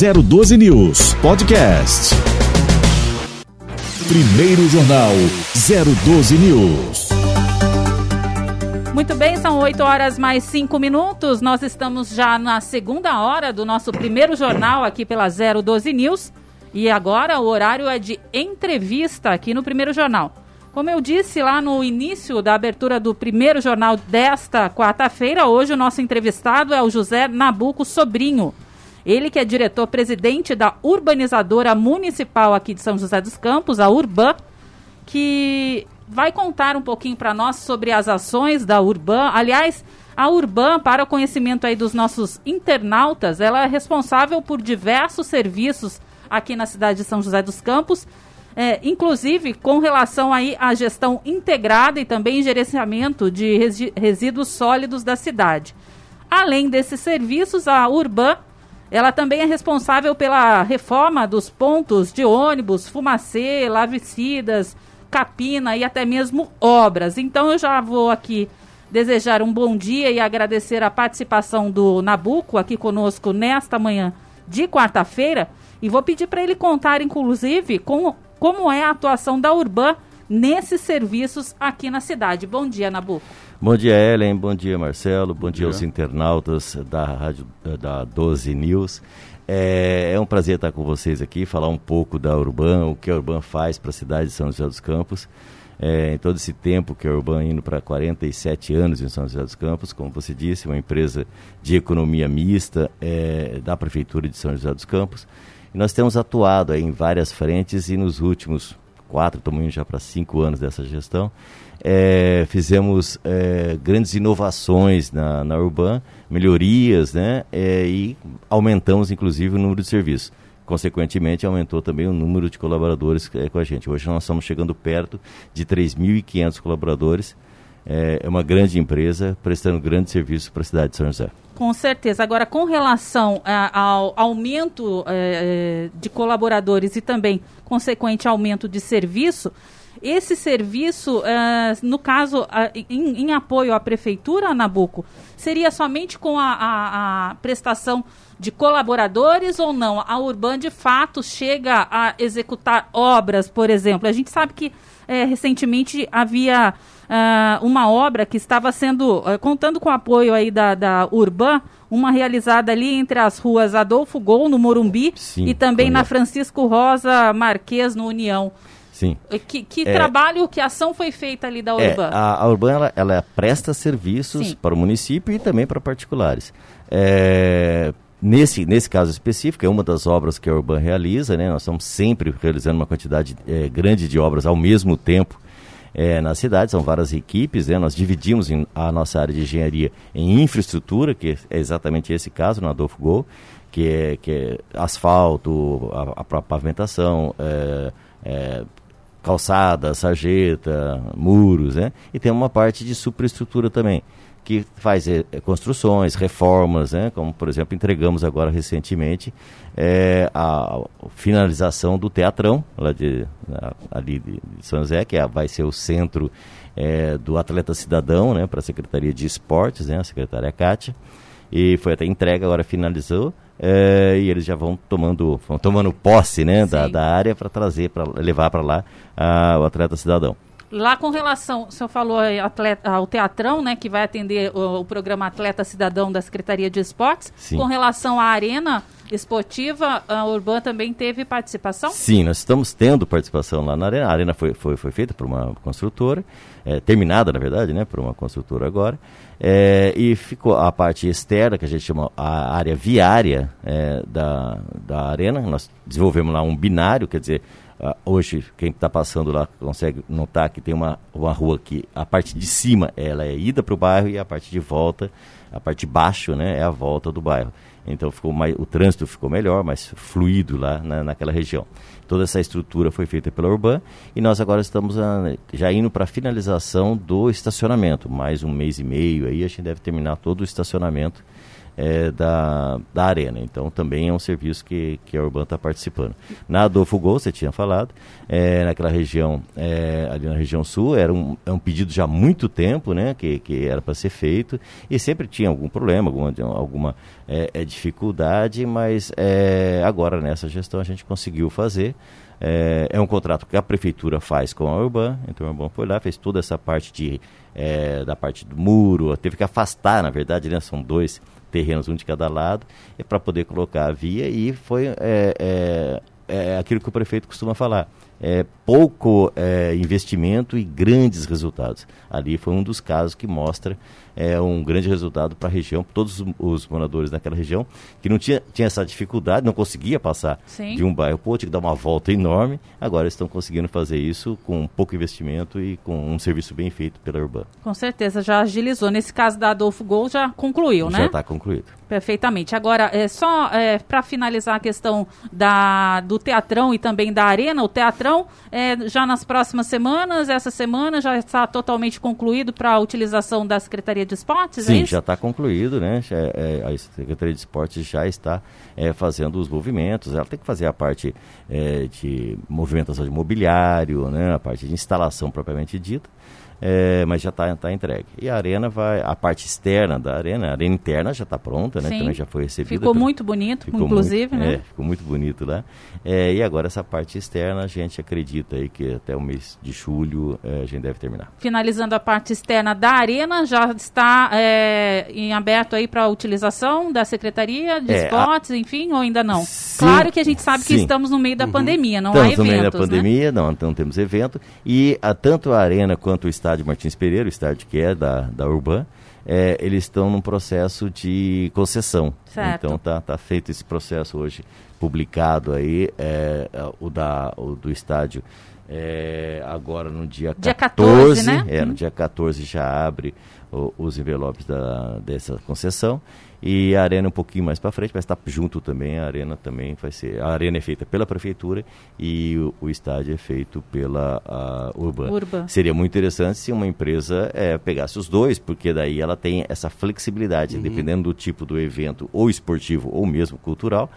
012 News Podcast. Primeiro Jornal 012 News. Muito bem, são 8 horas mais 5 minutos. Nós estamos já na segunda hora do nosso primeiro jornal aqui pela 012 News. E agora o horário é de entrevista aqui no primeiro jornal. Como eu disse lá no início da abertura do primeiro jornal desta quarta-feira, hoje o nosso entrevistado é o José Nabuco Sobrinho. Ele que é diretor-presidente da urbanizadora municipal aqui de São José dos Campos, a Urban, que vai contar um pouquinho para nós sobre as ações da Urban. Aliás, a Urban, para o conhecimento aí dos nossos internautas, ela é responsável por diversos serviços aqui na cidade de São José dos Campos, é, inclusive com relação aí à gestão integrada e também gerenciamento de resíduos sólidos da cidade. Além desses serviços, a Urban ela também é responsável pela reforma dos pontos de ônibus, fumacê, lavicidas, capina e até mesmo obras. Então eu já vou aqui desejar um bom dia e agradecer a participação do Nabuco aqui conosco nesta manhã de quarta-feira e vou pedir para ele contar, inclusive, com como é a atuação da Urban nesses serviços aqui na cidade. Bom dia, Nabu. Bom dia, Ellen. Bom dia, Marcelo. Bom, Bom dia. dia aos internautas da rádio da 12 News. É, é, um prazer estar com vocês aqui, falar um pouco da Urban, o que a Urban faz para a cidade de São José dos Campos. É, em todo esse tempo que a Urban indo para 47 anos em São José dos Campos, como você disse, uma empresa de economia mista é, da Prefeitura de São José dos Campos. E nós temos atuado em várias frentes e nos últimos quatro, estamos indo já para cinco anos dessa gestão, é, fizemos é, grandes inovações na, na Urban, melhorias, né? É, e aumentamos inclusive o número de serviços. Consequentemente, aumentou também o número de colaboradores é, com a gente. Hoje nós estamos chegando perto de 3.500 colaboradores. É, é uma grande empresa prestando grande serviço para a cidade de São José. Com certeza. Agora, com relação é, ao aumento é, de colaboradores e também consequente aumento de serviço, esse serviço, é, no caso, em, em, apoio à prefeitura, Nabuco, seria somente com a, a, a, prestação de colaboradores ou não? A Urban, de fato, chega a executar obras, por exemplo. A gente sabe que é, recentemente havia uh, uma obra que estava sendo, uh, contando com o apoio aí da, da Urban, uma realizada ali entre as ruas Adolfo Gol, no Morumbi, Sim, e também na Francisco Rosa Marques, no União. Sim. Que, que é, trabalho, que ação foi feita ali da Urban? É, a, a Urban ela, ela presta serviços Sim. para o município e também para particulares. É, Nesse, nesse caso específico, é uma das obras que a Urban realiza, né? Nós estamos sempre realizando uma quantidade é, grande de obras ao mesmo tempo é, na cidade, são várias equipes, né? Nós dividimos em, a nossa área de engenharia em infraestrutura, que é exatamente esse caso, no Adolfo Gol, que é, que é asfalto, a, a pavimentação, é, é, calçada, sarjeta, muros, né? E tem uma parte de superestrutura também que faz é, construções, reformas, né? como por exemplo entregamos agora recentemente é, a, finalização do Teatrão, lá de, ali de São José, que é, vai ser o centro é, do Atleta Cidadão né? para a Secretaria de Esportes, né? a secretária Kátia, e foi até entrega, agora finalizou, é, e eles já vão tomando, vão tomando posse né, da, da área para trazer, para levar para lá a, o Atleta Cidadão. Lá com relação, o senhor falou atleta, ao Teatrão, né, que vai atender o, o, programa Atleta Cidadão da Secretaria de Esportes. Sim. Com relação à arena esportiva, a Urban também teve participação? Sim, nós estamos tendo participação lá na arena. A arena foi, foi, foi feita por uma construtora, é, terminada, na verdade, né, por uma construtora agora. É, e ficou a parte externa, que a gente chama a área viária é, da, da arena. Nós desenvolvemos lá um binário, quer dizer, hoje, quem está passando lá consegue notar que tem uma, uma rua que a parte de cima ela é ida para o bairro e a parte de volta, a parte de baixo, né, é a volta do bairro. Então ficou mais, o trânsito ficou melhor, mais fluido lá na, naquela região. Toda essa estrutura foi feita pela Urban e nós agora estamos uh, já indo para a finalização do estacionamento. Mais um mês e meio aí a gente deve terminar todo o estacionamento é, da, da arena. Então também é um serviço que, que a Urban está participando. Na Adolfo Gol, você tinha falado, é, naquela região, é, ali na região sul, era um, é um pedido já há muito tempo, né, que, que era para ser feito, e sempre tinha algum problema, alguma, alguma é, é dificuldade, mas é, agora nessa gestão a gente conseguiu fazer. É, é, um contrato que a prefeitura faz com a Urban, então a Urban foi lá, fez toda essa parte de, é, da parte do muro, teve que afastar, na verdade, né, são dois terrenos, um de cada lado, é para poder colocar a via e foi é, é, é, aquilo que o prefeito costuma falar. É, pouco é, investimento e grandes resultados. Ali foi um dos casos que mostra é, um grande resultado para a região, todos os, moradores daquela região, que não tinha, tinha essa dificuldade, não conseguia passar Sim. de um bairro para outro, tinha que dar uma volta enorme, agora estão conseguindo fazer isso com pouco investimento e com um serviço bem feito pela Urban. Com certeza, já agilizou. Nesse caso da Adolfo Gol, já concluiu, já né? Já está concluído. Perfeitamente. Agora, é, só é, para finalizar a questão da, do Teatrão e também da Arena, o Teatrão, é, já nas próximas semanas, essa semana já está totalmente concluído para a utilização da Secretaria de Esportes, Sim, é já está concluído, né? É, a Secretaria de Esportes já está é, fazendo os movimentos, ela tem que fazer a parte é, de movimentação de mobiliário, né? a parte de instalação propriamente dita, é, mas já está tá entregue. E a arena vai, a parte externa da arena, a arena interna já está pronta, né? Sim. Também já foi recebida. Ficou muito bonito, ficou inclusive, muito, né? É, ficou muito bonito lá. É, e agora essa parte externa a gente acredita aí que até o mês de julho é, a gente deve terminar. Finalizando a parte externa da arena, já está é, em aberto aí para utilização da Secretaria de é, Esportes, a... enfim, ou ainda não? Sim, claro que a gente sabe sim. que estamos no meio da uhum. pandemia, não estamos há eventos, no meio da pandemia, né? não, não temos evento. E a, tanto a arena quanto o estádio estádio Martins Pereira, o estádio que é da, da Urban, é, eles estão num processo de concessão. Certo. Então tá, tá feito esse processo hoje publicado aí, é, o, da, o do estádio é, agora no dia, dia 14, 14 né? É, no hum. dia 14 já abre o, os envelopes da, dessa concessão e a arena um pouquinho mais para frente, mas está junto também, a arena também vai ser. A arena é feita pela prefeitura e o, o estádio é feito pela Urban. Urban. Seria muito interessante se uma empresa é, pegasse os dois, porque daí ela tem essa flexibilidade, uhum. dependendo do tipo do evento, ou esportivo ou mesmo cultural.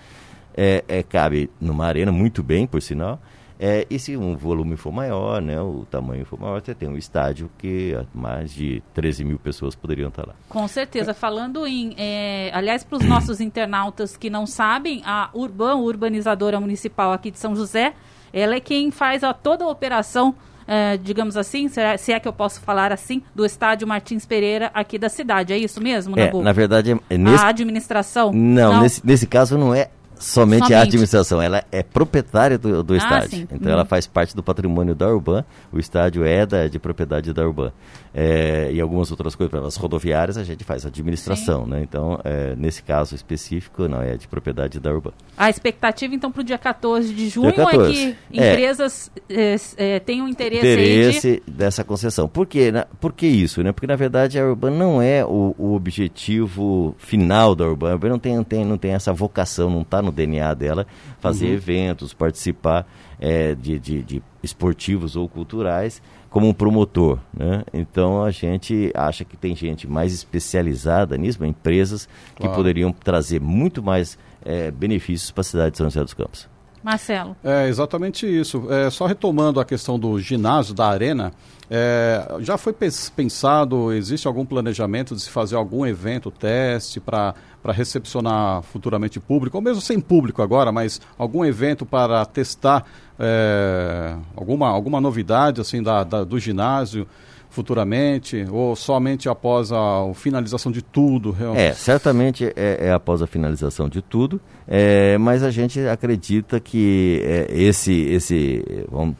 É, é, cabe numa arena muito bem, por sinal, é, e se um volume for maior, né, o tamanho for maior, você tem um estádio que mais de 13 mil pessoas poderiam estar lá. Com certeza. Falando em. É, aliás, para os nossos internautas que não sabem, a Urban, urbanizadora municipal aqui de São José, ela é quem faz a, toda a operação. É, digamos assim, se é que eu posso falar assim, do estádio Martins Pereira aqui da cidade. É isso mesmo, é, Na verdade, é nesse... a administração. Não, não, Nesse, nesse caso não é Somente, Somente, a administração, ela é proprietária do, do ah, estádio. Sim. Então ela faz parte do patrimônio da Urban, o estádio é da, de propriedade da Urban. É, e algumas outras coisas, as rodoviárias a gente faz administração, sim. né? Então, é, nesse caso específico, não, é de propriedade da Urban. A expectativa, então, para o dia 14 de junho 14. é que é. empresas é, é, tenham interesse, interesse de... dessa concessão. Por quê? Né? Por que isso? Né? Porque, na verdade, a Urban não é o, o objetivo final da Urban. A Urban não tem, não tem, não tem essa vocação, não está no DNA dela fazer uhum. eventos, participar é, de, de, de, esportivos ou culturais como um promotor. Né? Então a gente acha que tem gente mais especializada nisso, empresas claro. que poderiam trazer muito mais é, benefícios para a cidade de São José dos Campos. Marcelo. É exatamente isso. É, só retomando a questão do ginásio, da arena, é, já foi pensado, existe algum planejamento de se fazer algum evento, teste para recepcionar futuramente público, ou mesmo sem público agora, mas algum evento para testar é, alguma, alguma novidade assim da, da do ginásio? Futuramente ou somente após a, a finalização de tudo? Realmente? É, certamente é, é, após a finalização de tudo, é, mas a gente acredita que é, esse, esse,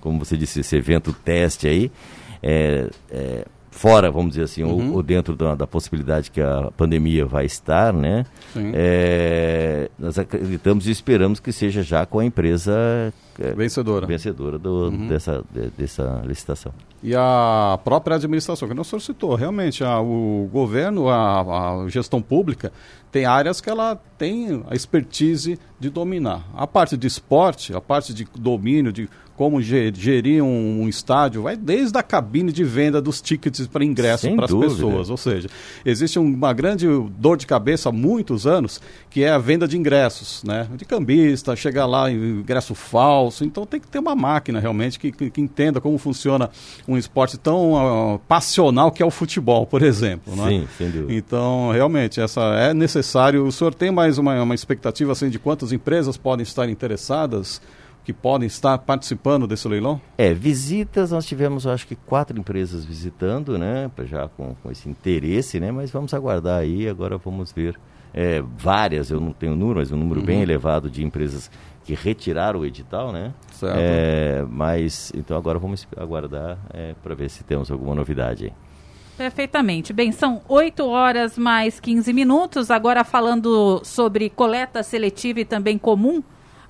como você disse, esse evento teste aí, é, é, fora, vamos dizer assim, uhum. ou, ou, dentro da, da, possibilidade que a pandemia vai estar, né? É, nós acreditamos e esperamos que seja já com a empresa é, vencedora, vencedora do, uhum. dessa, de, dessa licitação. E a própria administração, que não solicitou, realmente, a, o governo, a, a gestão pública, tem áreas que ela tem a expertise de dominar. A parte de esporte, a parte de domínio, de como gerir um, estádio, vai desde a cabine de venda dos tickets para ingresso para as pessoas. Ou seja, existe uma grande dor de cabeça há muitos anos, que é a venda de ingressos, né? De cambista, chegar lá ingresso falso. Então tem que ter uma máquina realmente que, que, que entenda como funciona um esporte tão uh, passional que é o futebol, por exemplo. Né? Sim, sem dúvida. Então, realmente, essa é necessário. O senhor tem mais uma, uma expectativa assim, de quantas empresas podem estar interessadas? Que podem estar participando desse leilão? É, visitas, nós tivemos, acho que quatro empresas visitando, né, já com, com esse interesse, né, mas vamos aguardar aí, agora vamos ver. É, várias, eu não tenho número, mas um número uhum. bem elevado de empresas que retiraram o edital, né? Certo. É, mas, então agora vamos aguardar é, para ver se temos alguma novidade aí. Perfeitamente. Bem, são 8 horas mais 15 minutos. Agora falando sobre coleta seletiva e também comum,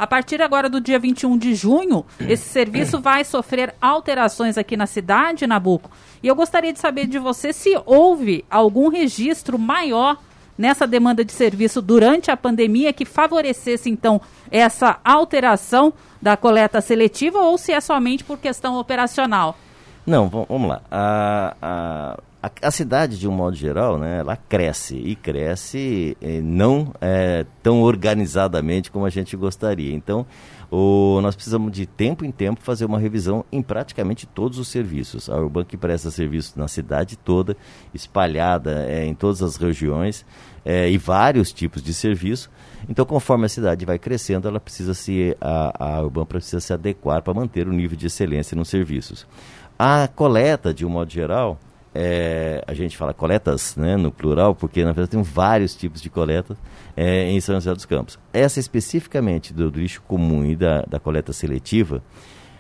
a partir agora do dia 21 de junho, esse serviço vai sofrer alterações aqui na cidade, Nabuco. E eu gostaria de saber de você se houve algum registro maior nessa demanda de serviço durante a pandemia que favorecesse, então, essa alteração da coleta seletiva ou se é somente por questão operacional? Não, vamos lá. A, a, a, a, cidade, de um modo geral, né, ela cresce e cresce eh, não é, tão organizadamente como a gente gostaria. Então, o, nós precisamos de tempo em tempo fazer uma revisão em praticamente todos os serviços. A Urban que presta serviço na cidade toda, espalhada é, em todas as regiões e vários tipos de serviço. Então, conforme a cidade vai crescendo, ela precisa se a, a Urban precisa se adequar para manter o nível de excelência nos serviços. A coleta, de um modo geral, é, a gente fala coletas né, no plural, porque na verdade tem vários tipos de coletas é, em São José dos Campos. Essa especificamente do, do lixo comum e da, da coleta seletiva,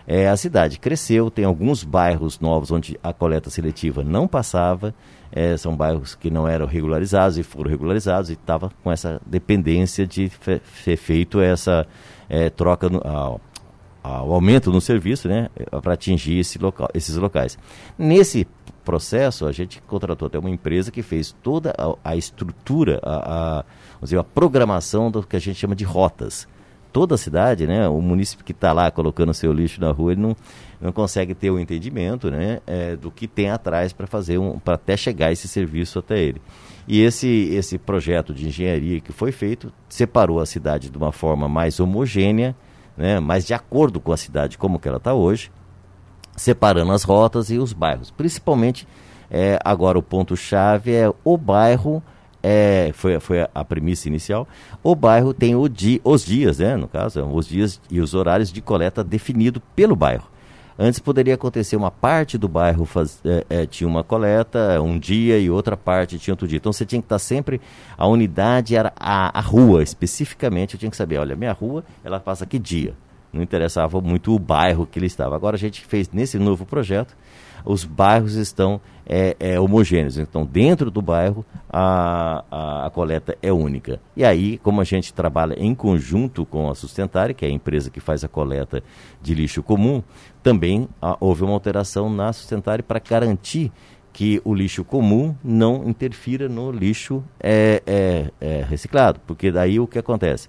é, a cidade cresceu, tem alguns bairros novos onde a coleta seletiva não passava, é, são bairros que não eram regularizados e foram regularizados e estava com essa dependência de ser feito essa é, troca, o aumento no serviço né, para atingir esse local, esses locais. Nesse processo, a gente contratou até uma empresa que fez toda a, a estrutura, a, a, dizer, a programação do que a gente chama de rotas. Toda a cidade, né, o município que está lá colocando seu lixo na rua, ele não, não consegue ter o entendimento né, é, do que tem atrás para fazer um, para até chegar esse serviço até ele. E esse, esse projeto de engenharia que foi feito separou a cidade de uma forma mais homogênea, né, mais de acordo com a cidade como que ela está hoje, separando as rotas e os bairros. Principalmente, é, agora o ponto-chave é o bairro, é, foi, foi a premissa inicial, o bairro tem o di, os dias, né, no caso, os dias e os horários de coleta definido pelo bairro. Antes poderia acontecer uma parte do bairro faz, é, é, tinha uma coleta um dia e outra parte tinha outro dia. Então você tinha que estar sempre a unidade era a, a rua especificamente. Eu tinha que saber, olha, minha rua ela passa que dia não interessava muito o bairro que ele estava. Agora a gente fez nesse novo projeto, os bairros estão é, é, homogêneos, então dentro do bairro a, a, a, coleta é única. E aí, como a gente trabalha em conjunto com a Sustentária, que é a empresa que faz a coleta de lixo comum, também a, houve uma alteração na Sustentária para garantir que o lixo comum não interfira no lixo é, é, é reciclado, porque daí o que acontece?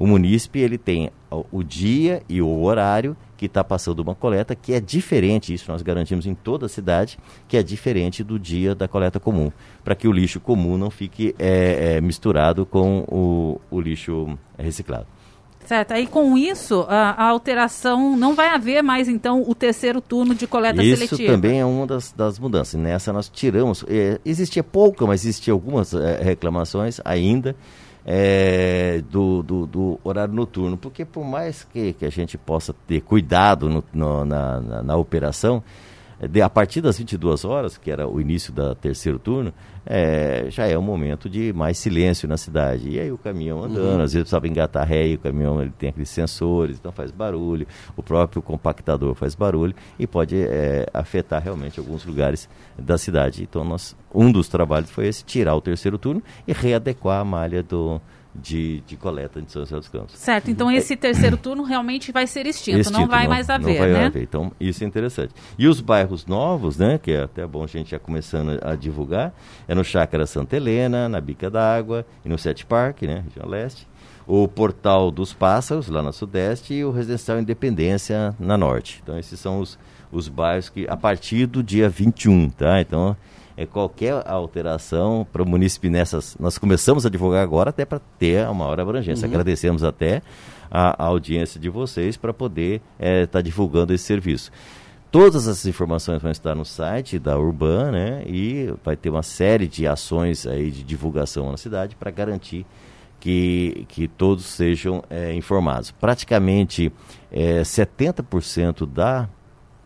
O munícipe ele tem o dia e o horário que está passando uma coleta que é diferente, isso nós garantimos em toda a cidade, que é diferente do dia da coleta comum, para que o lixo comum não fique é, é, misturado com o, o lixo reciclado. Certo. Aí com isso, a, a, alteração não vai haver mais então o terceiro turno de coleta isso seletiva. Isso também é uma das, das mudanças. Nessa nós tiramos, é, existia pouca, mas existia algumas é, reclamações ainda é, do, do, do, horário noturno, porque por mais que, que a gente possa ter cuidado no, no, na, na, na, operação, de, a partir das 22 horas, que era o início da terceiro turno, é, já é um momento de mais silêncio na cidade. E aí o caminhão andando, uhum. às vezes precisava engatar ré, e o caminhão ele tem aqueles sensores, então faz barulho, o próprio compactador faz barulho e pode é, afetar realmente alguns lugares da cidade. Então nós, um dos trabalhos foi esse, tirar o terceiro turno e readequar a malha do, de, de coleta de São José dos Campos. Certo, então esse terceiro turno realmente vai ser extinto, extinto não vai não, mais haver, não vai né? Haver. Então, isso é interessante. E os bairros novos, né, que é até bom a gente já começando a divulgar, é no Chácara Santa Helena, na Bica d'Água e no Sete Parque, né, região leste, o Portal dos Pássaros, lá na Sudeste, e o Residencial Independência, na Norte. Então, esses são os, os bairros que, a partir do dia 21, tá? Então, é, qualquer alteração para o município nessas. Nós começamos a divulgar agora até para ter uma maior abrangência. Uhum. Agradecemos até a, a, audiência de vocês para poder estar é, tá divulgando esse serviço. Todas essas informações vão estar no site da Urban, né? E vai ter uma série de ações aí de divulgação na cidade para garantir que, que todos sejam é, informados. Praticamente é, 70% da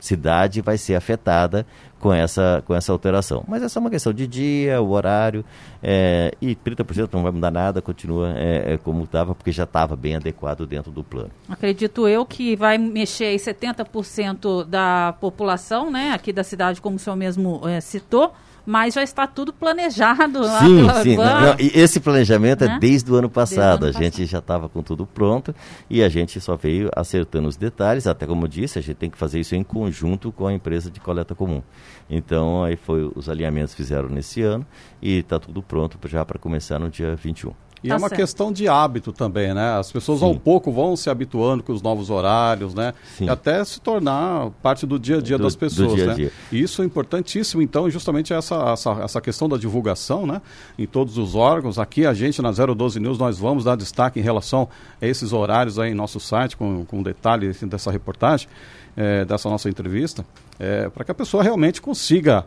cidade vai ser afetada com essa, com essa alteração. Mas é só uma questão de dia, o horário, é, e 30% não vai mudar nada, continua é, é como estava, porque já estava bem adequado dentro do plano. Acredito eu que vai mexer em 70% da população, né, aqui da cidade, como o senhor mesmo é, citou, mas já está tudo planejado lá sim, sim. Não, e esse planejamento é né? é desde o ano passado. Ano a gente já estava com tudo pronto e a gente só veio acertando os detalhes. Até como disse, a gente tem que fazer isso em conjunto com a empresa de coleta comum. Então, aí foi os alinhamentos fizeram nesse ano e está tudo pronto já para começar no dia 21. E tá é uma certo. questão de hábito também, né? As pessoas Sim. ao pouco vão se habituando com os novos horários, né? Sim. E até se tornar parte do dia a dia do, das pessoas, dia -dia. né? E isso é importantíssimo, então, justamente essa, essa, essa questão da divulgação, né? Em todos os órgãos. Aqui a gente, na 012 News, nós vamos dar destaque em relação a esses horários aí em nosso site, com, com detalhe assim, dessa reportagem, é, dessa nossa entrevista, é, para que a pessoa realmente consiga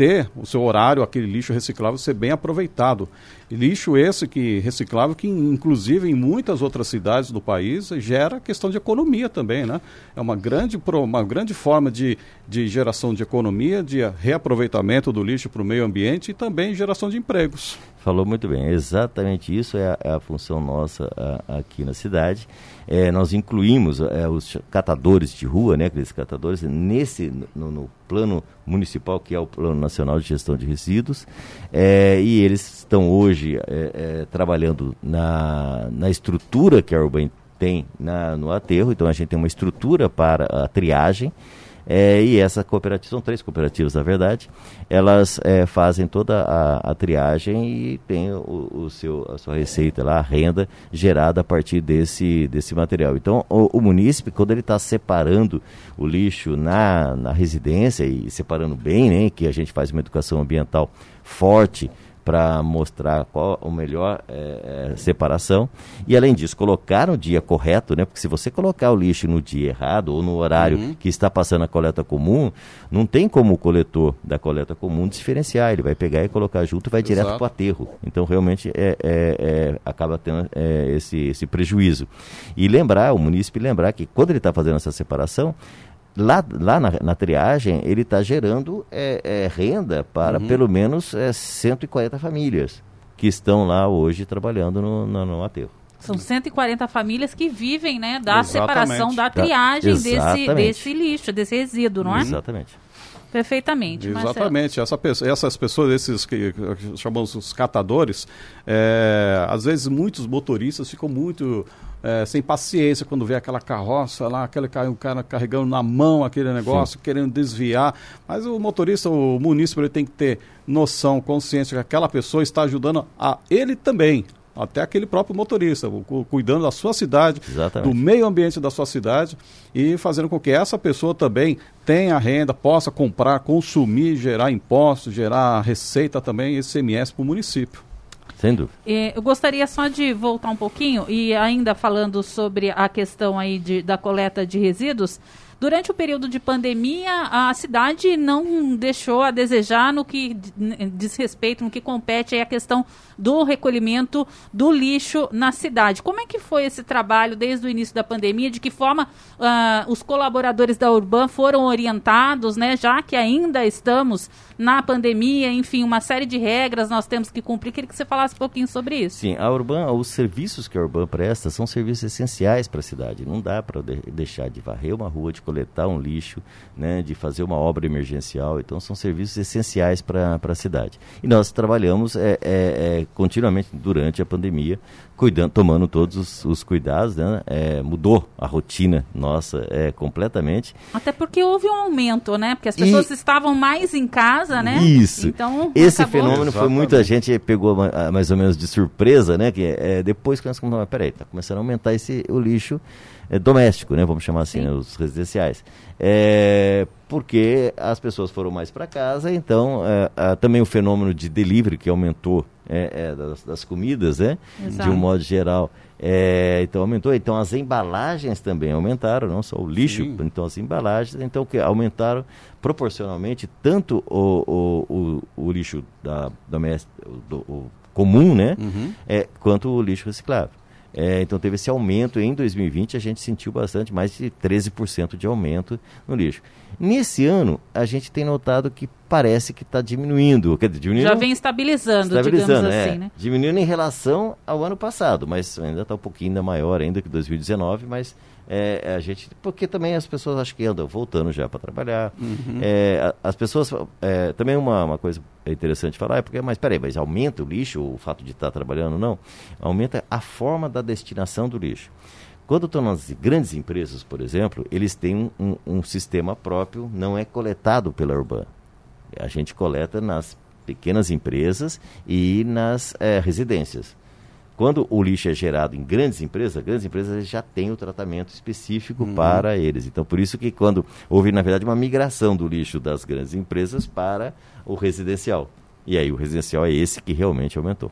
ter o seu horário, aquele lixo reciclável ser bem aproveitado. Lixo esse que reciclável que inclusive em muitas outras cidades do país gera questão de economia também, né? É uma grande, uma grande forma de, de geração de economia, de reaproveitamento do lixo para o meio ambiente e também geração de empregos. Falou muito bem, exatamente isso é a, é a função nossa a, aqui na cidade. É, nós incluímos é, os catadores de rua, né, aqueles catadores, nesse, no, no, plano municipal, que é o Plano Nacional de Gestão de Resíduos, é, e eles estão hoje é, é, trabalhando na, na estrutura que a Urban tem na, no aterro, então a gente tem uma estrutura para a triagem, é, e essa cooperativa, são três cooperativas na verdade, elas é, fazem toda a, a, triagem e tem o, o, seu, a sua receita lá, a renda gerada a partir desse, desse material. Então o, o munícipe, quando ele está separando o lixo na, na residência e separando bem, né, que a gente faz uma educação ambiental forte, para mostrar qual a melhor é, separação. E além disso, colocar no dia correto, né? Porque se você colocar o lixo no dia errado ou no horário uhum. que está passando a coleta comum, não tem como o coletor da coleta comum diferenciar. Ele vai pegar e colocar junto e vai Exato. direto para o aterro. Então realmente é, é, é acaba tendo é, esse, esse prejuízo. E lembrar, o munícipe lembrar que quando ele está fazendo essa separação, lá, lá na, na triagem, ele está gerando é, é, renda para uhum. pelo menos é, 140 famílias que estão lá hoje trabalhando no, no, no aterro. São 140 famílias que vivem né, da Exatamente. separação, da triagem desse, desse lixo, desse resíduo, não é? Exatamente. Perfeitamente. Exatamente. Essa, essas pessoas, esses que, que chamamos os catadores, é, às vezes muitos motoristas ficam muito é, sem paciência quando vê aquela carroça lá, aquele o cara carregando na mão aquele negócio, Sim. querendo desviar. Mas o motorista, o munícipe, ele tem que ter noção, consciência que aquela pessoa está ajudando a ele também até aquele próprio motorista, cuidando da sua cidade, Exatamente. do meio ambiente da sua cidade e fazendo com que essa pessoa também tenha renda, possa comprar, consumir, gerar impostos, gerar receita também, ICMS para o município. Sem dúvida. eu gostaria só de voltar um pouquinho e ainda falando sobre a questão aí de, da coleta de resíduos. Durante o período de pandemia, a cidade não deixou a desejar no que diz respeito, no que compete a questão do recolhimento do lixo na cidade. Como é que foi esse trabalho desde o início da pandemia? De que forma uh, os colaboradores da Urban foram orientados, né? Já que ainda estamos na pandemia, enfim, uma série de regras nós temos que cumprir. Queria que você falasse um pouquinho sobre isso. Sim, a Urban, os serviços que a Urban presta são serviços essenciais para a cidade. Não dá para de deixar de varrer uma rua, de coletar um lixo, né, de fazer uma obra emergencial. Então, são serviços essenciais para a cidade. E nós trabalhamos é, é, é, continuamente durante a pandemia, cuidando, tomando todos os, os cuidados, né? É, mudou a rotina nossa é, completamente. Até porque houve um aumento, né? Porque as pessoas e... estavam mais em casa, né? Isso. Então, Esse acabou... fenômeno foi muita gente pegou mais ou menos de surpresa, né? Que é, depois que nós começamos, peraí, está começando a aumentar esse, o lixo é, doméstico, né? Vamos chamar assim, né, os residenciais. É, porque as pessoas foram mais para casa, então é, também o fenômeno de delivery que aumentou é, é, das, das, comidas, né? Exato. De um modo geral. É, então aumentou. Então as embalagens também aumentaram, não só o lixo, Sim. então as embalagens, então que aumentaram proporcionalmente tanto o, o, o, o lixo da, doméstico, do, o comum, né? Uhum. É, quanto o lixo reciclável. É, então teve esse aumento em 2020, a gente sentiu bastante, mais de 13% de aumento no lixo. Nesse ano, a gente tem notado que parece que está diminuindo, quer dizer, diminuindo. Já vem estabilizando, estabilizando digamos assim, é, né? Diminuindo em relação ao ano passado, mas ainda está um pouquinho ainda maior ainda que 2019, mas é, a gente, porque também as pessoas acho que andam voltando já para trabalhar. Uhum. É, as pessoas, é, também uma, uma coisa interessante falar, é porque, mas peraí, mas aumenta o lixo, o fato de estar tá trabalhando? Não. Aumenta a forma da destinação do lixo. Quando estão nas grandes empresas, por exemplo, eles têm um, um, um sistema próprio, não é coletado pela Urban. A gente coleta nas pequenas empresas e nas é, residências. Quando o lixo é gerado em grandes empresas, grandes empresas já têm o tratamento específico uhum. para eles. Então, por isso que quando houve, na verdade, uma migração do lixo das grandes empresas para o residencial. E aí o residencial é esse que realmente aumentou.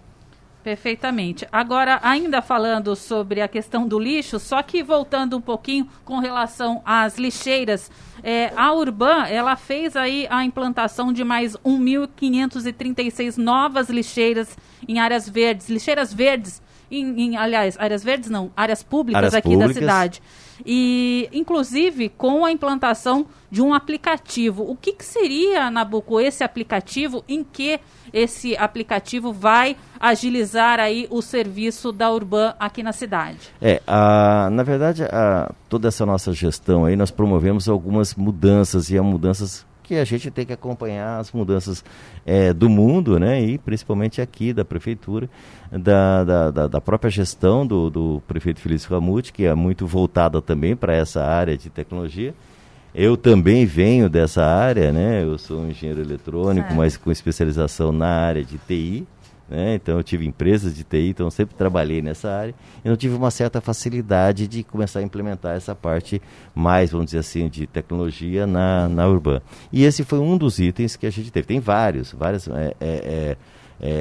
Perfeitamente. Agora, ainda falando sobre a questão do lixo, só que voltando um pouquinho com relação às lixeiras, é, a Urban, ela fez aí a implantação de mais 1.536 novas lixeiras em áreas verdes, lixeiras verdes, em, em, aliás, áreas verdes não, áreas públicas áreas aqui públicas. da cidade. E, inclusive, com a implantação de um aplicativo. O que, que seria, Nabucco, esse aplicativo? Em que esse aplicativo vai agilizar aí o serviço da Urban aqui na cidade? É, a, na verdade, a, toda essa nossa gestão aí, nós promovemos algumas mudanças e há mudanças que a gente tem que acompanhar as mudanças é, do mundo, né, e principalmente aqui da prefeitura, da, da, da, da própria gestão do, do prefeito Felício Ramute, que é muito voltada também para essa área de tecnologia. Eu também venho dessa área, né? Eu sou um engenheiro eletrônico, certo. mas com especialização na área de TI. Né? Então eu tive empresas de TI, então eu sempre trabalhei nessa área. E eu tive uma certa facilidade de começar a implementar essa parte mais, vamos dizer assim, de tecnologia na, na Urban. E esse foi um dos itens que a gente teve. Tem vários, várias é, é, é,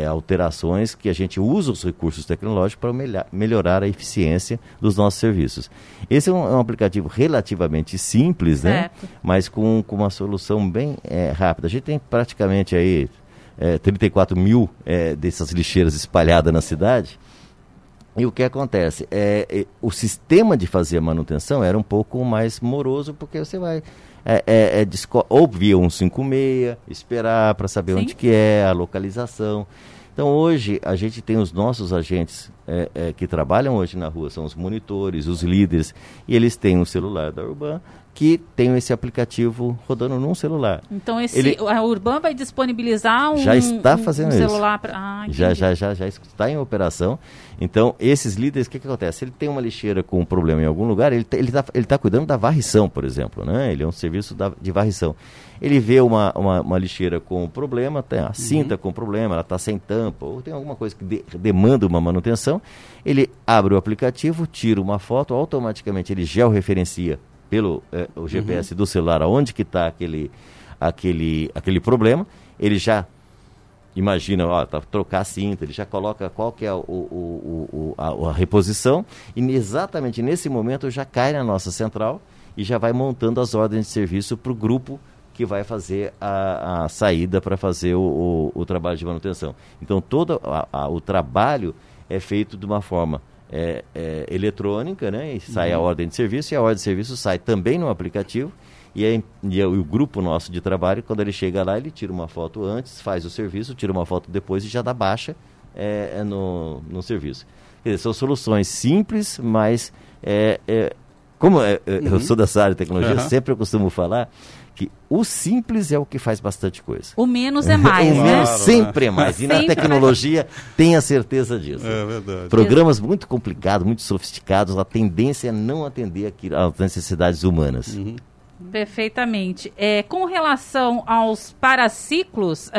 alterações que a gente usa os recursos tecnológicos para melhorar a eficiência dos nossos serviços. Esse é um, é um aplicativo relativamente simples, né? mas com, com uma solução bem é, rápida. A gente tem praticamente aí é, 34 mil é, dessas lixeiras espalhadas na cidade. E o que acontece? É, é, o sistema de fazer a manutenção era um pouco mais moroso, porque você vai é, é, é ou via um 56, esperar para saber Sim. onde que é, a localização. Então hoje a gente tem os nossos agentes é, é, que trabalham hoje na rua, são os monitores, os líderes, e eles têm um celular da Urban que tem esse aplicativo rodando num celular. Então esse Ele, a Urban vai disponibilizar um, já está fazendo um, um celular para ah, já, já já já está em operação. Então esses líderes, o que, que acontece? Ele tem uma lixeira com um problema em algum lugar, ele ele está ele tá cuidando da varrição, por exemplo, né? Ele é um serviço da, de varrição. Ele vê uma, uma, uma lixeira com problema, tem a cinta uhum. com problema, ela está sem tampa ou tem alguma coisa que de, demanda uma manutenção. Ele abre o aplicativo, tira uma foto, automaticamente ele georreferencia pelo é, o GPS uhum. do celular aonde que está aquele, aquele, aquele problema, ele já imagina, ó, tá, trocar a cinta, ele já coloca qual que é o, o, o, a, a, reposição e exatamente nesse momento já cai na nossa central e já vai montando as ordens de serviço para o grupo que vai fazer a, a saída para fazer o, o, trabalho de manutenção. Então todo a, a, o trabalho é feito de uma forma é, é, eletrônica, né? E sai uhum. a ordem de serviço e a ordem de serviço sai também no aplicativo. E, aí, e, o grupo nosso de trabalho, quando ele chega lá, ele tira uma foto antes, faz o serviço, tira uma foto depois e já dá baixa é, é no, no serviço. Quer dizer, são soluções simples, mas é, é, como é, uhum. eu sou dessa área de tecnologia, uhum. sempre eu costumo falar que o simples é o que faz bastante coisa. O menos é mais, o né? Menos sempre é mais. E na tecnologia tenha certeza disso. É verdade. Programas muito complicados, muito sofisticados, a tendência é não atender às necessidades humanas. Uhum. Perfeitamente. É, com relação aos paraciclos, uh,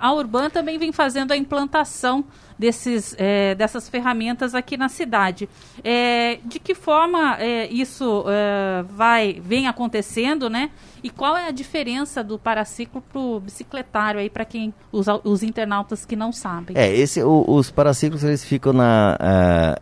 a Urban também vem fazendo a implantação desses, é, dessas ferramentas aqui na cidade. É, de que forma é, isso é, vai vem acontecendo, né? E qual é a diferença do paraciclo para o bicicletário aí para quem os, os internautas que não sabem? É, esse, o, os paraciclos eles ficam na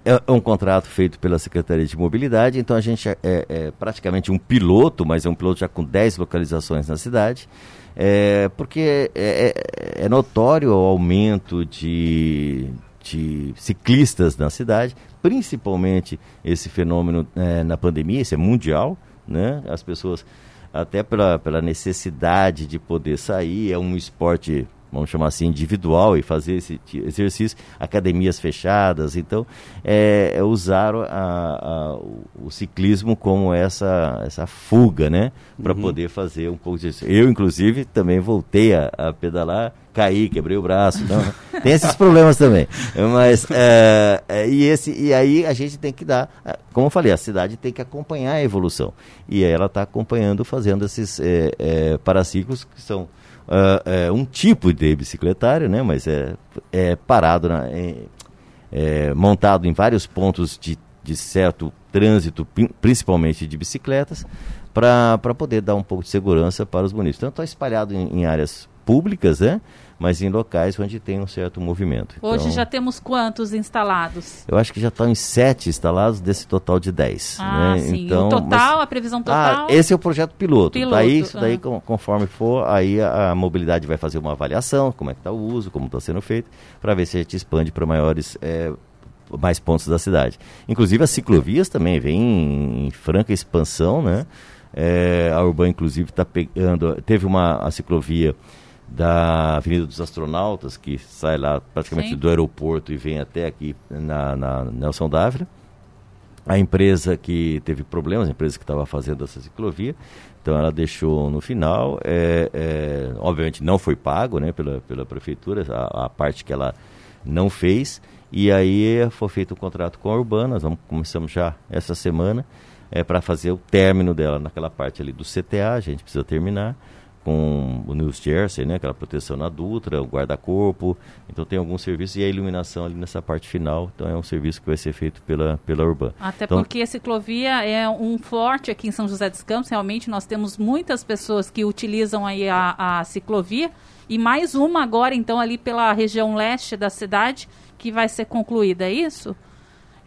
uh, é um contrato feito pela Secretaria de Mobilidade, então a gente é, é praticamente um piloto, mas é um piloto já com 10 localizações na cidade. É, porque é, é, é notório o aumento de, de ciclistas na cidade, principalmente esse fenômeno é, na pandemia, isso é mundial, né? As pessoas, até pela, pela necessidade de poder sair, é um esporte vamos chamar assim, individual e fazer esse exercício, academias fechadas. Então, é, é usar a, a, o ciclismo como essa, essa fuga, né? Para uhum. poder fazer um pouco disso. Eu, inclusive, também voltei a, a pedalar caí, quebrei o braço. Não, tem esses problemas também. Mas, é, é, e, esse, e aí a gente tem que dar, como eu falei, a cidade tem que acompanhar a evolução. E ela está acompanhando, fazendo esses é, é, paraciclos que são uh, um tipo de bicicletário, né? Mas é, é parado, na, é, é, montado em vários pontos de, de certo trânsito, principalmente de bicicletas, para poder dar um pouco de segurança para os munícipes. Então está espalhado em, em áreas públicas, né? Mas em locais onde tem um certo movimento. Hoje então, já temos quantos instalados? Eu acho que já estão em sete instalados desse total de dez. Ah, né? sim. Então, o total, mas, a previsão total? Ah, esse é o projeto piloto. piloto daí, isso daí, ah. conforme for, aí a, a, mobilidade vai fazer uma avaliação, como é que está o uso, como está sendo feito, para ver se a gente expande para maiores... É, mais pontos da cidade. Inclusive as ciclovias também vêm em franca expansão, né? É, a Urban, inclusive, está pegando. Teve uma a ciclovia da Avenida dos Astronautas, que sai lá praticamente Sim. do aeroporto e vem até aqui na, na Nelson Dávila. A empresa que teve problemas, a empresa que estava fazendo essa ciclovia, então ela deixou no final, é, é, obviamente não foi pago né, pela, pela prefeitura, a, a, parte que ela não fez, e aí foi feito um contrato com a Urbana, vamos, começamos já essa semana, é, para fazer o término dela naquela parte ali do CTA, a gente precisa terminar, com o News Jersey, né, aquela proteção na Dutra, o guarda-corpo. Então tem alguns serviços e a iluminação ali nessa parte final. Então é um serviço que vai ser feito pela, pela Urban. Até então, porque a ciclovia é um forte aqui em São José dos Campos. Realmente nós temos muitas pessoas que utilizam aí a, a ciclovia. E mais uma agora, então, ali pela região leste da cidade, que vai ser concluída, é isso?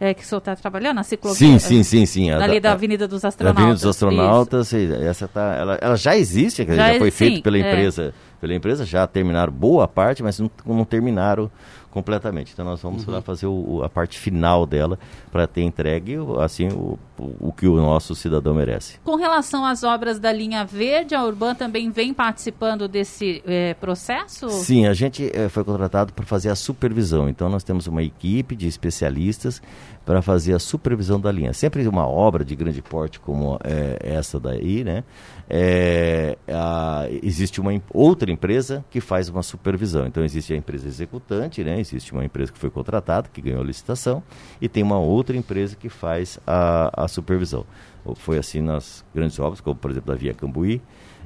É, que o senhor está trabalhando, na ciclovia? Sim, sim, sim, sim. Ali da, da Avenida dos Astronautas. Avenida dos Astronautas, Isso. essa tá, ela, ela já existe, já, já foi feita pela é. Pela empresa, já terminaram boa parte, mas não, não terminaram completamente. Então nós vamos uhum. lá fazer o, a parte final dela para ter entregue assim o, o, o, que o nosso cidadão merece. Com relação às obras da linha verde, a Urban também vem participando desse é, processo? Sim, a gente é, foi contratado para fazer a supervisão. Então nós temos uma equipe de especialistas para fazer a supervisão da linha. Sempre uma obra de grande porte como é, essa daí, né? É, a, existe uma outra empresa que faz uma supervisão. Então existe a empresa executante, né? Existe uma empresa que foi contratada, que ganhou a licitação, e tem uma outra empresa que faz a, a supervisão. Foi assim nas grandes obras, como por exemplo a Via Cambuí,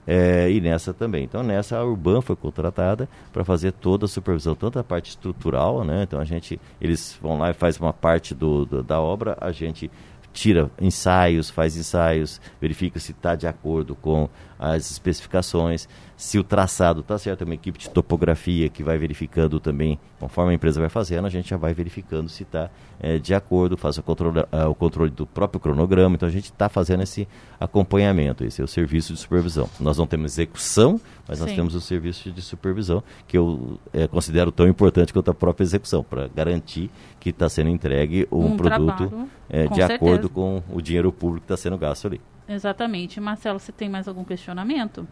é, e nessa também. Então, nessa, a Urban foi contratada para fazer toda a supervisão, tanto a parte estrutural, né? Então, a gente, eles vão lá e faz uma parte do, do da obra, a gente tira ensaios, faz ensaios, verifica se está de acordo com as especificações, se o traçado está certo, tem uma equipe de topografia que vai verificando também, conforme a empresa vai fazendo, a gente já vai verificando se está é, de acordo, faz o controle, o controle do próprio cronograma, então a gente está fazendo esse acompanhamento, esse é o serviço de supervisão. Nós não temos execução, mas Sim. nós temos o serviço de supervisão, que eu é, considero tão importante quanto a própria execução, para garantir que está sendo entregue um, um produto é, de certeza. acordo com o dinheiro público que está sendo gasto ali. Exatamente. Marcelo, você tem mais algum questionamento?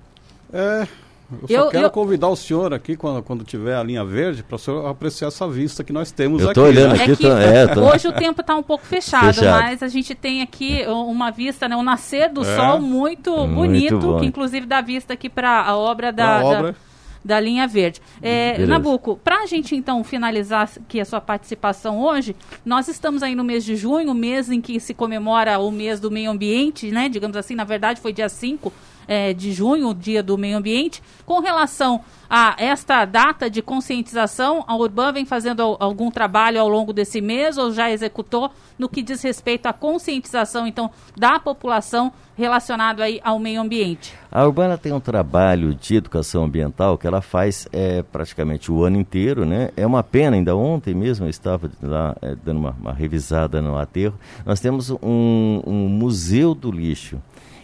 É, Eu só eu, quero eu... convidar o senhor aqui, quando, quando tiver a linha verde, para o senhor apreciar essa vista que nós temos eu aqui. olhando né? aqui, é tô, é, tô... Hoje o tempo está um pouco fechado, fechado, mas a gente tem aqui uma vista, né, um nascer do é. sol muito, muito bonito, bom. que inclusive dá vista aqui para a obra da... A obra. Da da linha verde. É, Nabuco, para a gente então finalizar aqui a sua participação hoje, nós estamos aí no mês de junho, mês em que se comemora o mês do meio ambiente, né? Digamos assim, na verdade foi dia 5 é, de junho, dia do meio ambiente. Com relação a esta data de conscientização, a Urban vem fazendo algum trabalho ao longo desse mês ou já executou no que diz respeito à conscientização, então, da população relacionado aí ao meio ambiente? A Urbana tem um trabalho de educação ambiental que ela faz é, praticamente o ano inteiro, né? É uma pena, ainda ontem mesmo eu estava lá é, dando uma, uma, revisada no aterro. Nós temos um, um museu do lixo.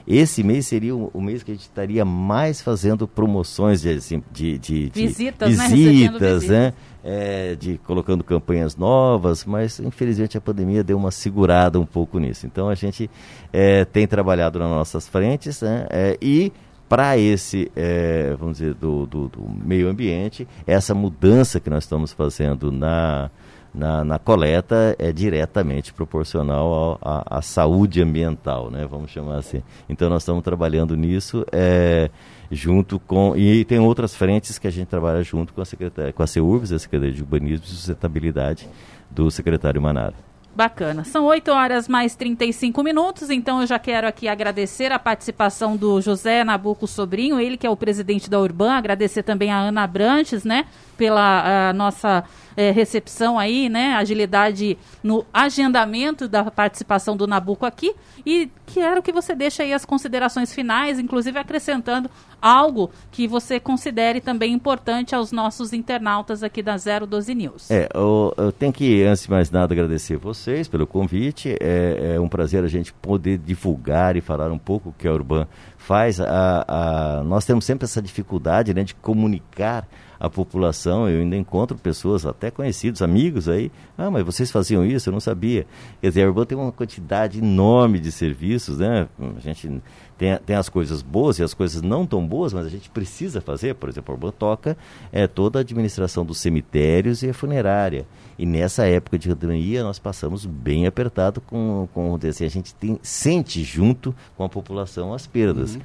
Esse mês seria o, mês que a gente estaria mais fazendo promoções de, assim, de, de, de visitas, né? visitas, né? É, de colocando campanhas novas, mas infelizmente a pandemia deu uma segurada um pouco nisso. Então a gente é, tem trabalhado nas nossas frentes né? É, e para esse, é, vamos dizer, do, do, do meio ambiente, essa mudança que nós estamos fazendo na, na, na coleta é diretamente proporcional à saúde ambiental, né? Vamos chamar assim. Então nós estamos trabalhando nisso é, junto com e tem outras frentes que a gente trabalha junto com a secretaria, com a CEURBS, a Secretaria de Urbanismo e Sustentabilidade do secretário Manara. Bacana. São 8 horas mais 35 minutos, então eu já quero aqui agradecer a participação do José Nabuco Sobrinho, ele que é o presidente da Urban, agradecer também a Ana Branches, né, pela nossa é, recepção aí, né, agilidade no agendamento da participação do Nabuco aqui e quero que você deixe aí as considerações finais, inclusive acrescentando algo que você considere também importante aos nossos internautas aqui da 012 News. É, eu, eu tenho que, antes de mais nada, agradecer vocês pelo convite. É, é um prazer a gente poder divulgar e falar um pouco o que a Urban faz. A, a, nós temos sempre essa dificuldade né, de comunicar a população. Eu ainda encontro pessoas, até conhecidos, amigos aí. Ah, mas vocês faziam isso? Eu não sabia. Quer dizer, a Urban tem uma quantidade enorme de serviços, né? A gente tem, tem as coisas boas e as coisas não tão boas, mas a gente precisa fazer. Por exemplo, a Urban toca é, toda a administração dos cemitérios e a funerária. E nessa época de pandemia nós passamos bem apertado com, com assim, a gente tem, sente junto com a população as perdas. Uhum.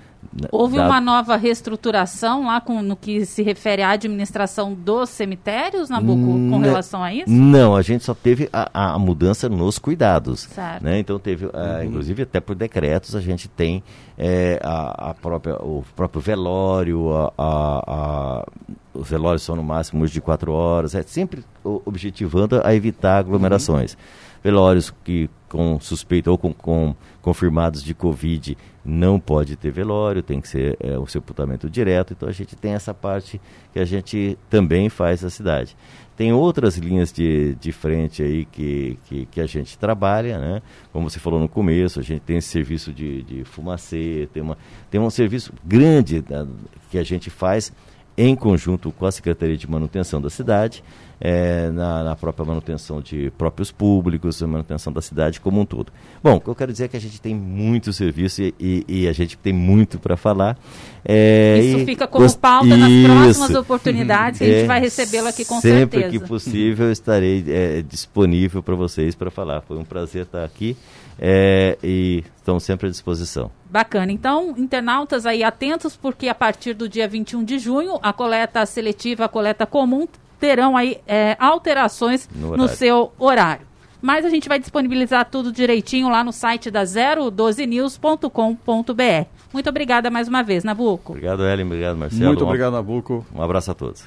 Houve da... uma nova reestruturação lá com, no que se refere à administração dos cemitérios, Nabuco, com relação a isso? Não, a gente só teve a, a mudança nos cuidados. Certo. Né? Então teve, uh, uhum. inclusive até por decretos, a gente tem é, a, a, própria, o próprio velório, a, a, os velórios são no máximo de quatro horas, é sempre objetivando a evitar aglomerações. Uhum. Velórios que com suspeita ou com, com confirmados de Covid não pode ter velório, tem que ser é, um sepultamento direto. Então a gente tem essa parte que a gente também faz na cidade. Tem outras linhas de, de frente aí que, que, que, a gente trabalha, né? Como você falou no começo, a gente tem esse serviço de, de fumacê, tem, uma, tem um serviço grande da, que a gente faz em conjunto com a Secretaria de Manutenção da cidade, é, na, na, própria manutenção de próprios públicos, manutenção da cidade como um todo. Bom, o que eu quero dizer é que a gente tem muito serviço e, e, e a gente tem muito para falar. É, Isso fica como gost... pauta nas próximas oportunidades que a gente é, vai recebê-lo aqui com sempre certeza. Sempre que possível estarei é, disponível para vocês para falar. Foi um prazer estar aqui é, e estamos sempre à disposição. Bacana. Então, internautas aí atentos, porque a partir do dia 21 de junho, a coleta seletiva, a coleta comum, terão aí é, alterações no, no, seu horário. Mas a gente vai disponibilizar tudo direitinho lá no site da 012news.com.br. Muito obrigada mais uma vez, Nabuco. Obrigado, Ellen. Obrigado, Marcelo. Muito obrigado, Nabuco. Um abraço a todos.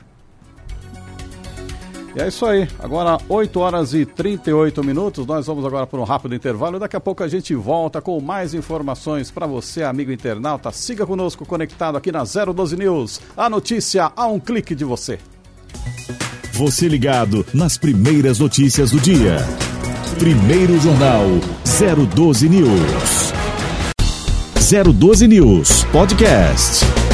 E é isso aí. Agora 8 horas e 38 minutos. Nós vamos agora para um rápido intervalo. Daqui a pouco a gente volta com mais informações para você, amigo internauta. Siga conosco conectado aqui na 012 News. A notícia a um clique de você. Você ligado nas primeiras notícias do dia. Primeiro Jornal 012 News. 012 News Podcast.